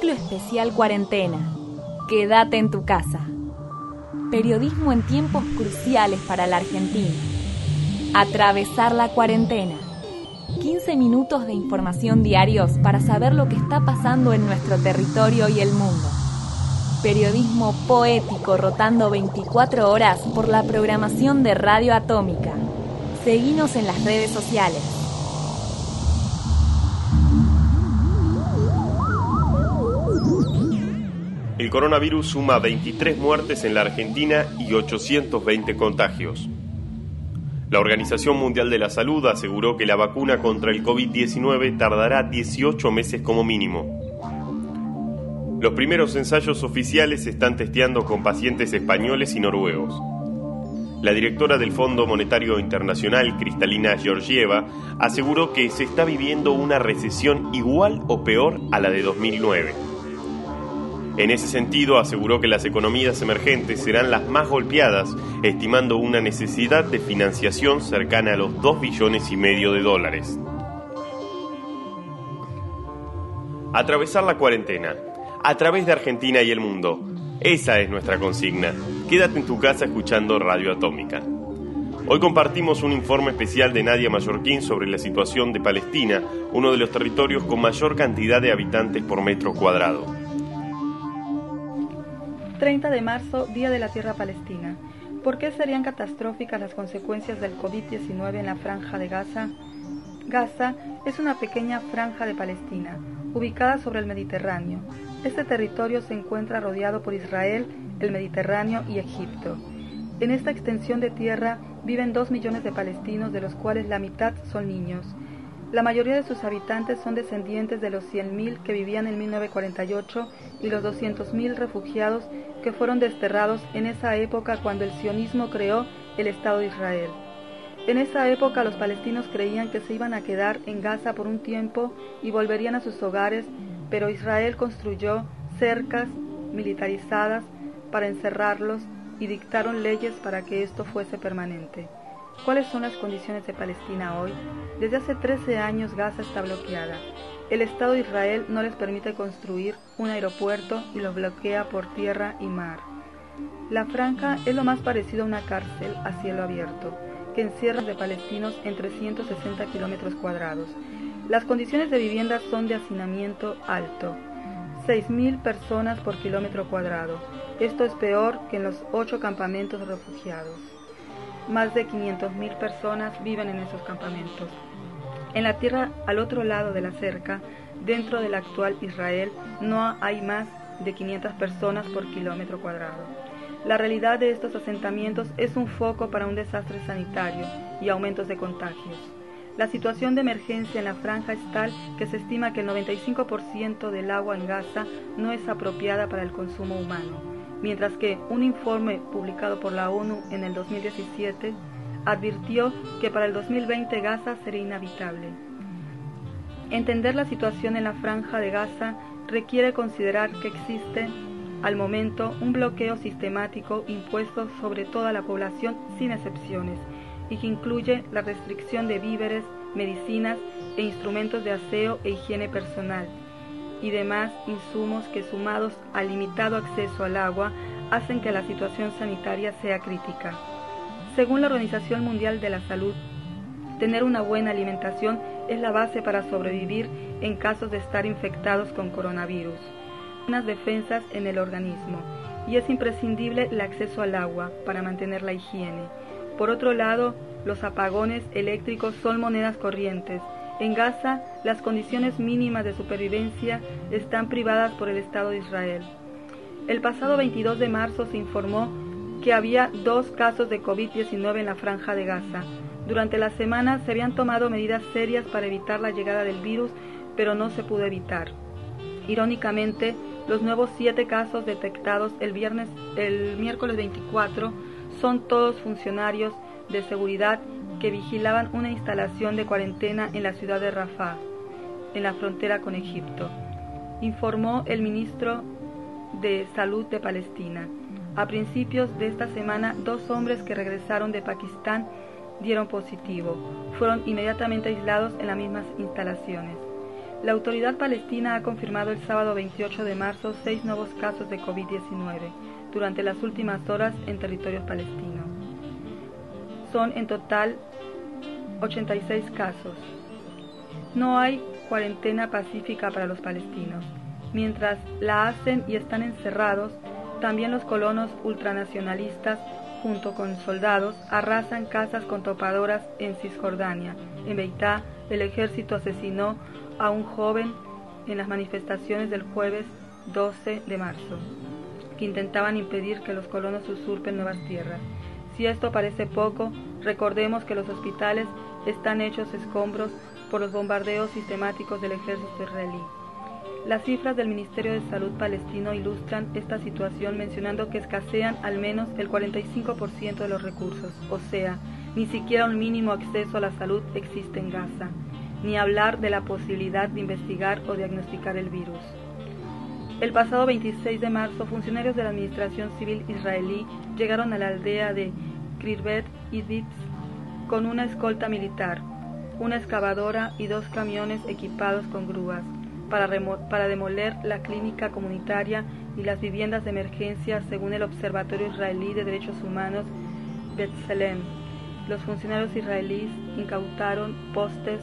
Ciclo especial cuarentena. Quédate en tu casa. Periodismo en tiempos cruciales para la Argentina. Atravesar la cuarentena. 15 minutos de información diarios para saber lo que está pasando en nuestro territorio y el mundo. Periodismo poético rotando 24 horas por la programación de Radio Atómica. Seguinos en las redes sociales. El coronavirus suma 23 muertes en la Argentina y 820 contagios. La Organización Mundial de la Salud aseguró que la vacuna contra el COVID-19 tardará 18 meses como mínimo. Los primeros ensayos oficiales se están testeando con pacientes españoles y noruegos. La directora del Fondo Monetario Internacional, Cristalina Georgieva, aseguró que se está viviendo una recesión igual o peor a la de 2009. En ese sentido, aseguró que las economías emergentes serán las más golpeadas, estimando una necesidad de financiación cercana a los 2 billones y medio de dólares. Atravesar la cuarentena, a través de Argentina y el mundo. Esa es nuestra consigna. Quédate en tu casa escuchando Radio Atómica. Hoy compartimos un informe especial de Nadia Mallorquín sobre la situación de Palestina, uno de los territorios con mayor cantidad de habitantes por metro cuadrado. 30 de marzo, Día de la Tierra Palestina. ¿Por qué serían catastróficas las consecuencias del COVID-19 en la franja de Gaza? Gaza es una pequeña franja de Palestina, ubicada sobre el Mediterráneo. Este territorio se encuentra rodeado por Israel, el Mediterráneo y Egipto. En esta extensión de tierra viven dos millones de palestinos, de los cuales la mitad son niños. La mayoría de sus habitantes son descendientes de los 100.000 que vivían en 1948 y los 200.000 refugiados que fueron desterrados en esa época cuando el sionismo creó el Estado de Israel. En esa época los palestinos creían que se iban a quedar en Gaza por un tiempo y volverían a sus hogares, pero Israel construyó cercas militarizadas para encerrarlos y dictaron leyes para que esto fuese permanente. ¿Cuáles son las condiciones de Palestina hoy? Desde hace 13 años Gaza está bloqueada. El Estado de Israel no les permite construir un aeropuerto y los bloquea por tierra y mar. La franja es lo más parecido a una cárcel a cielo abierto, que encierra de palestinos en 360 kilómetros cuadrados. Las condiciones de vivienda son de hacinamiento alto, 6.000 personas por kilómetro cuadrado. Esto es peor que en los ocho campamentos refugiados. Más de 500.000 personas viven en esos campamentos. En la tierra al otro lado de la cerca, dentro del actual Israel, no hay más de 500 personas por kilómetro cuadrado. La realidad de estos asentamientos es un foco para un desastre sanitario y aumentos de contagios. La situación de emergencia en la franja es tal que se estima que el 95% del agua en Gaza no es apropiada para el consumo humano mientras que un informe publicado por la ONU en el 2017 advirtió que para el 2020 Gaza sería inhabitable. Entender la situación en la franja de Gaza requiere considerar que existe al momento un bloqueo sistemático impuesto sobre toda la población sin excepciones y que incluye la restricción de víveres, medicinas e instrumentos de aseo e higiene personal, y demás insumos que sumados al limitado acceso al agua hacen que la situación sanitaria sea crítica. Según la Organización Mundial de la Salud, tener una buena alimentación es la base para sobrevivir en casos de estar infectados con coronavirus. Unas defensas en el organismo y es imprescindible el acceso al agua para mantener la higiene. Por otro lado, los apagones eléctricos son monedas corrientes en Gaza, las condiciones mínimas de supervivencia están privadas por el Estado de Israel. El pasado 22 de marzo se informó que había dos casos de COVID-19 en la franja de Gaza. Durante la semana se habían tomado medidas serias para evitar la llegada del virus, pero no se pudo evitar. Irónicamente, los nuevos siete casos detectados el, viernes, el miércoles 24 son todos funcionarios de seguridad que vigilaban una instalación de cuarentena en la ciudad de Rafah, en la frontera con Egipto, informó el ministro de Salud de Palestina. A principios de esta semana, dos hombres que regresaron de Pakistán dieron positivo. Fueron inmediatamente aislados en las mismas instalaciones. La autoridad palestina ha confirmado el sábado 28 de marzo seis nuevos casos de COVID-19 durante las últimas horas en territorio palestino. Son en total 86 casos. No hay cuarentena pacífica para los palestinos. Mientras la hacen y están encerrados, también los colonos ultranacionalistas, junto con soldados, arrasan casas con topadoras en Cisjordania. En Beitá, el ejército asesinó a un joven en las manifestaciones del jueves 12 de marzo, que intentaban impedir que los colonos usurpen nuevas tierras. Si esto parece poco, recordemos que los hospitales están hechos escombros por los bombardeos sistemáticos del ejército israelí. Las cifras del Ministerio de Salud palestino ilustran esta situación mencionando que escasean al menos el 45% de los recursos, o sea, ni siquiera un mínimo acceso a la salud existe en Gaza, ni hablar de la posibilidad de investigar o diagnosticar el virus. El pasado 26 de marzo, funcionarios de la Administración Civil israelí llegaron a la aldea de Krirbet Iditz con una escolta militar, una excavadora y dos camiones equipados con grúas para, demoler la clínica comunitaria y las viviendas de emergencia según el Observatorio Israelí de Derechos Humanos Betzelem. Los funcionarios israelíes incautaron postes,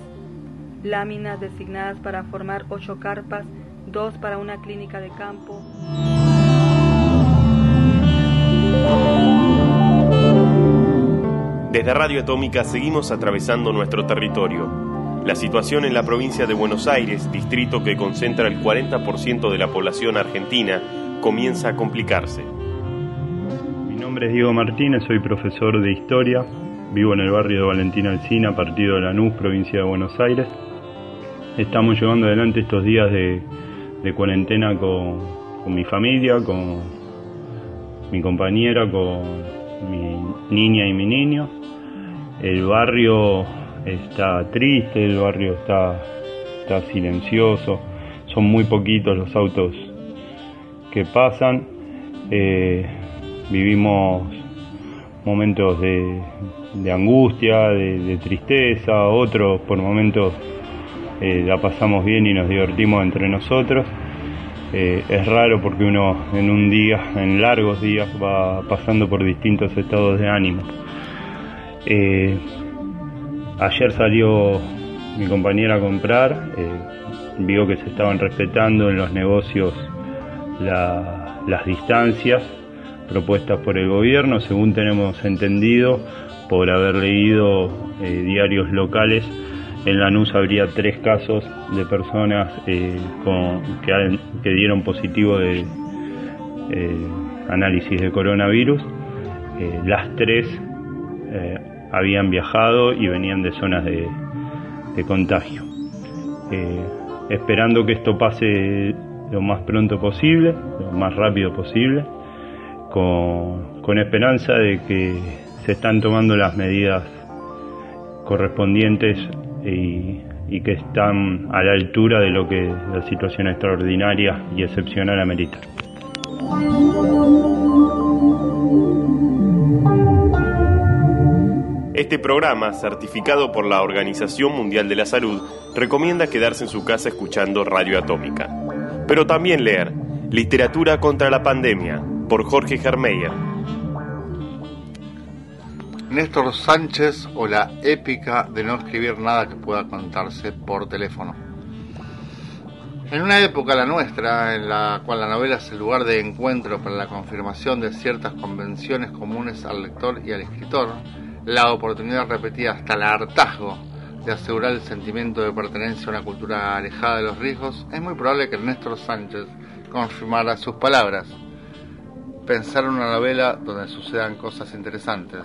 láminas designadas para formar ocho carpas, dos para una clínica de campo. Desde Radio Atómica seguimos atravesando nuestro territorio la situación en la provincia de Buenos Aires, distrito que concentra el 40% de la población argentina, comienza a complicarse. Mi nombre es Diego Martínez, soy profesor de historia, vivo en el barrio de Valentina Alcina, partido de Lanús, provincia de Buenos Aires. Estamos llevando adelante estos días de, cuarentena con, con mi familia, con mi compañera, con mi niña y mi niño. El barrio está triste, el barrio está, está silencioso, son muy poquitos los autos que pasan, eh, vivimos momentos de, angustia, de, tristeza, otros por momentos eh, la pasamos bien y nos divertimos entre nosotros. Eh, es raro porque uno en un día, en largos días, va pasando por distintos estados de ánimo. Ayer salió mi compañera a comprar, eh, vio que se estaban respetando en los negocios las distancias propuestas por el gobierno, según tenemos entendido, por haber leído eh, diarios locales, en Lanús habría tres casos de personas eh, que, dieron positivo de análisis de coronavirus. las tres habían viajado y venían de zonas de, contagio. Eh, esperando que esto pase lo más pronto posible, lo más rápido posible, con, esperanza de que se están tomando las medidas correspondientes y, que están a la altura de lo que la situación extraordinaria y excepcional amerita. Este programa, certificado por la Organización Mundial de la Salud, recomienda quedarse en su casa escuchando Radio Atómica. Pero también leer Literatura contra la Pandemia, por Jorge Germeyer. Néstor Sánchez o la épica de no escribir nada que pueda contarse por teléfono. En una época, la nuestra, en la cual la novela es el lugar de encuentro para la confirmación de ciertas convenciones comunes al lector y al escritor, la oportunidad repetida hasta el hartazgo de asegurar el sentimiento de pertenencia a una cultura alejada de los riesgos, es muy probable que Néstor Sánchez confirmara sus palabras. Pensar en una novela donde sucedan cosas interesantes,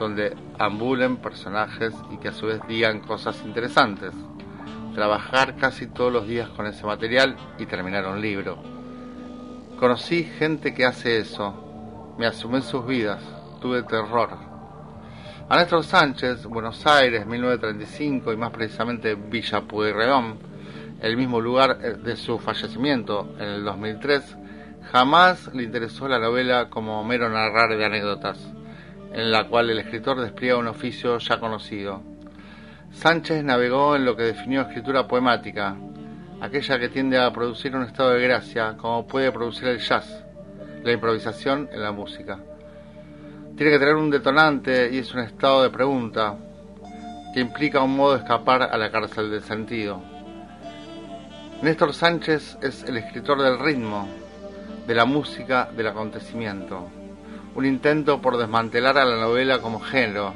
donde ambulen personajes y que a su vez digan cosas interesantes. Trabajar casi todos los días con ese material y terminar un libro. Conocí gente que hace eso. Me asumí sus vidas. Tuve terror a Néstor Sánchez, Buenos Aires, 1935 y más precisamente Villa Pueyrredón, el mismo lugar eh, de su fallecimiento en el 2003, jamás le interesó la novela como mero narrar de anécdotas, en la cual el escritor despliega un oficio ya conocido. Sánchez navegó en lo que definió escritura poemática, aquella que tiende a producir un estado de gracia, como puede producir el jazz, la improvisación en la música. Tiene que tener un detonante y es un estado de pregunta que implica un modo de escapar a la cárcel del sentido. Néstor Sánchez es el escritor del ritmo, de la música, del acontecimiento. Un intento por desmantelar a la novela como género,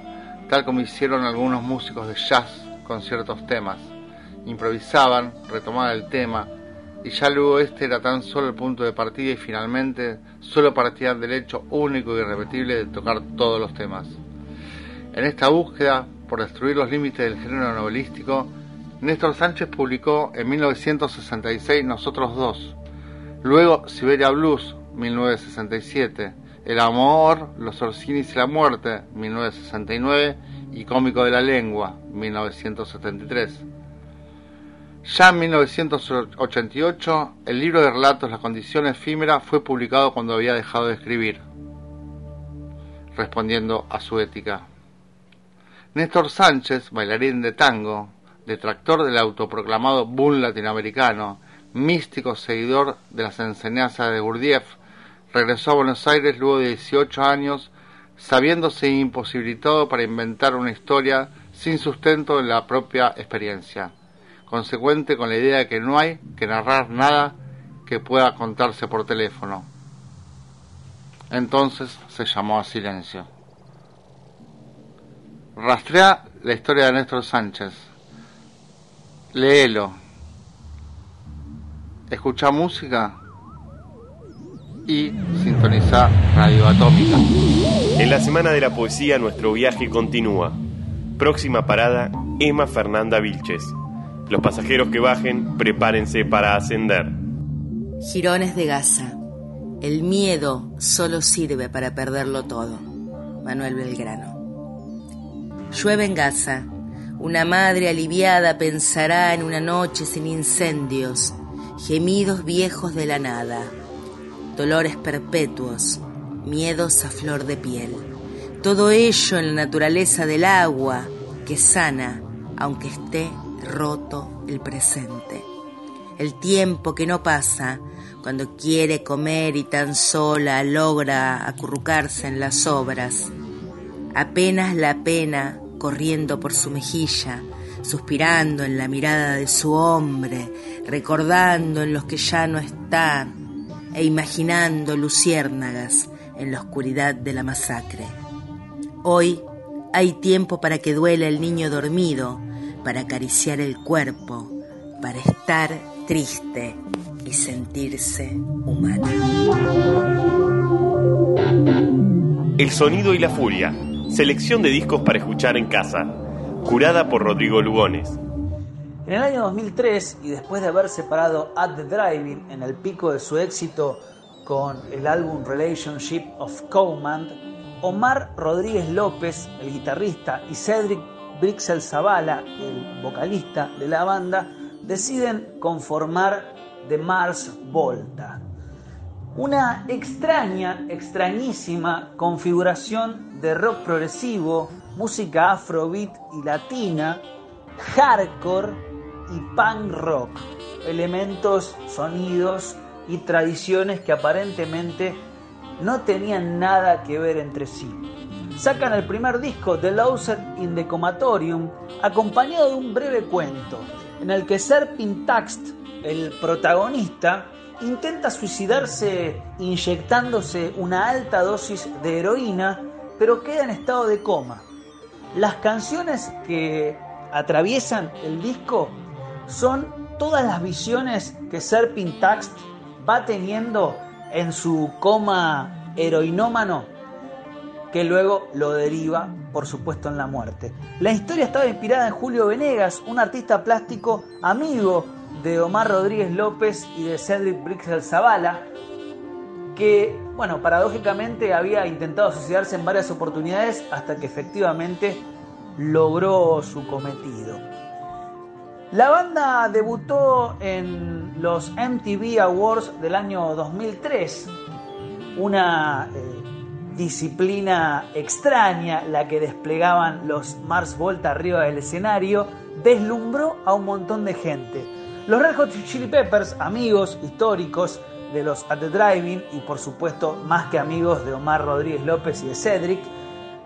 tal como hicieron algunos músicos de jazz con ciertos temas. Improvisaban, retomaban el tema, y ya luego este era tan solo el punto de partida y finalmente solo partían del hecho único y irrepetible de tocar todos los temas. En esta búsqueda por destruir los límites del género novelístico, Néstor Sánchez publicó en 1966 Nosotros Dos, luego Siberia Blues, 1967, El Amor, Los Orsinis y la Muerte, 1969, y Cómico de la Lengua, 1973. Ya en 1988, el libro de relatos La condición efímera fue publicado cuando había dejado de escribir, respondiendo a su ética. Néstor Sánchez, bailarín de tango, detractor del autoproclamado boom latinoamericano, místico seguidor de las enseñanzas de Gurdjieff, regresó a Buenos Aires luego de 18 años, sabiéndose imposibilitado para inventar una historia sin sustento en la propia experiencia, consecuente con la idea de que no hay que narrar nada que pueda contarse por teléfono. Entonces se llamó a silencio. Rastrea la historia de Néstor Sánchez. Léelo. Escucha música y sintoniza Radio Atómica. En la Semana de la Poesía nuestro viaje continúa. Próxima parada, Emma Fernanda Vilches. Los pasajeros que bajen, prepárense para ascender. Girones de Gaza. El miedo solo sirve para perderlo todo. Manuel Belgrano. Llueve en Gaza. Una madre aliviada pensará en una noche sin incendios, gemidos viejos de la nada, dolores perpetuos, miedos a flor de piel. Todo ello en la naturaleza del agua que sana, aunque esté roto el presente. El tiempo que no pasa cuando quiere comer y tan sola logra acurrucarse en las obras. Apenas la pena corriendo por su mejilla, suspirando en la mirada de su hombre, recordando en los que ya no están e imaginando luciérnagas en la oscuridad de la masacre. Hoy hay tiempo para que duela el niño dormido, para acariciar el cuerpo, para estar triste y sentirse humano. El sonido y la furia Selección de discos para escuchar en casa, curada por Rodrigo Lugones. En el año 2003, y después de haber separado At the Driving en el pico de su éxito con el álbum Relationship of Command, Omar Rodríguez López, el guitarrista, y Cedric Brixel Zavala, el vocalista de la banda, deciden conformar The Mars Volta. Una extraña, extrañísima configuración de rock progresivo, música afrobeat y latina, hardcore y punk rock, elementos, sonidos y tradiciones que aparentemente no tenían nada que ver entre sí. Sacan el primer disco, The Loser in the Comatorium, acompañado de un breve cuento, en el que Serpin Taxt, el protagonista, intenta suicidarse inyectándose una alta dosis de heroína pero queda en estado de coma. Las canciones que atraviesan el disco son todas las visiones que Serpin Taxt va teniendo en su coma heroinómano que luego lo deriva, por supuesto, en la muerte. La historia estaba inspirada en Julio Venegas, un artista plástico amigo de Omar Rodríguez López y de Cedric Brixel Zavala, que, bueno, paradójicamente había intentado suicidarse en varias oportunidades hasta que efectivamente logró su cometido. La banda debutó en los MTV Awards del año 2003, una eh, disciplina extraña la que desplegaban los Mars Volta arriba del escenario, deslumbró a un montón de gente. Los Red Hot Chili Peppers, amigos históricos de los At the Driving y por supuesto más que amigos de Omar Rodríguez López y de Cedric,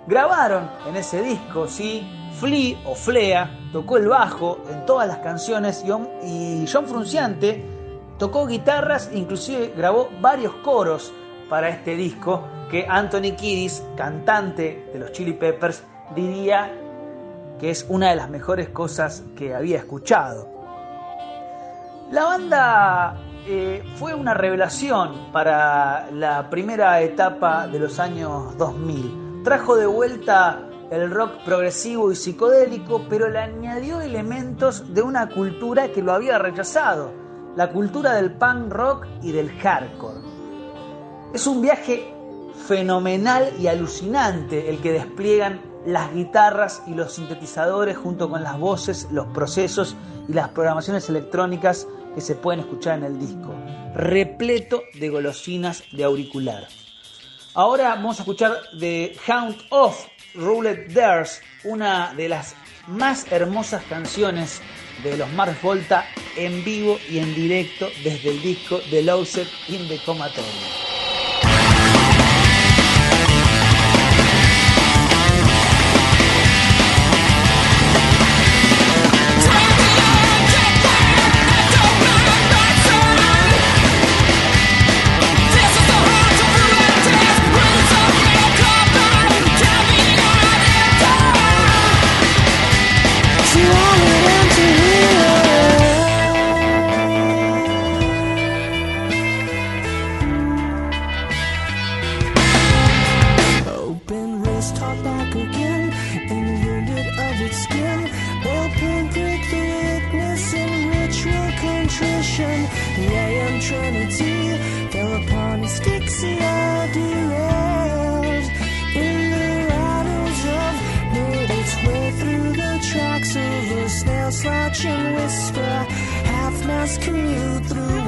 grabaron en ese disco, sí, Flea o Flea tocó el bajo en todas las canciones y John Frunciante tocó guitarras, inclusive grabó varios coros para este disco que Anthony Kiddis, cantante de los Chili Peppers, diría que es una de las mejores cosas que había escuchado. La banda eh, fue una revelación para la primera etapa de los años 2000. Trajo de vuelta el rock progresivo y psicodélico, pero le añadió elementos de una cultura que lo había rechazado, la cultura del punk rock y del hardcore. Es un viaje fenomenal y alucinante el que despliegan las guitarras y los sintetizadores junto con las voces, los procesos y las programaciones electrónicas que se pueden escuchar en el disco, repleto de golosinas de auricular. Ahora vamos a escuchar The Hound of Roulette Dares, una de las más hermosas canciones de los Mars Volta en vivo y en directo desde el disco The Lost in the nutrition. The AM Trinity fell upon its Dixie derailed in the rattles of made its way through the tracks of a snail slouching whisper. Half-mast commute through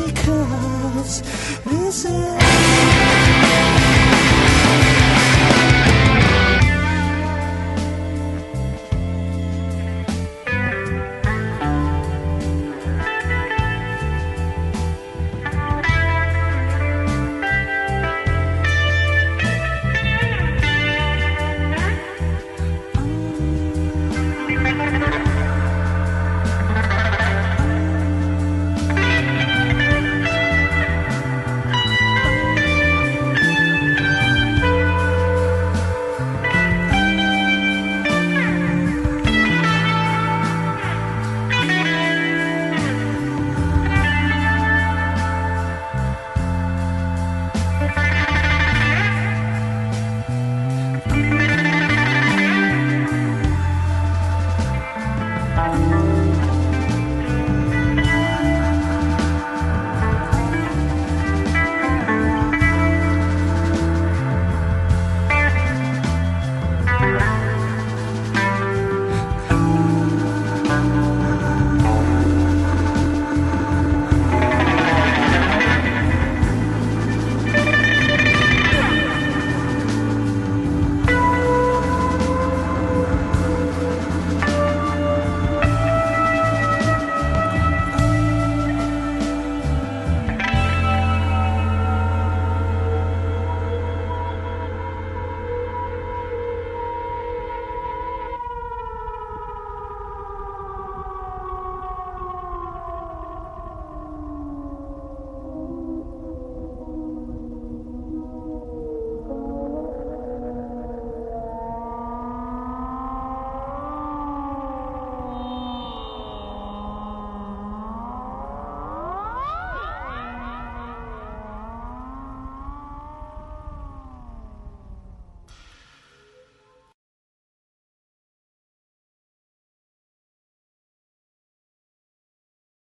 because this is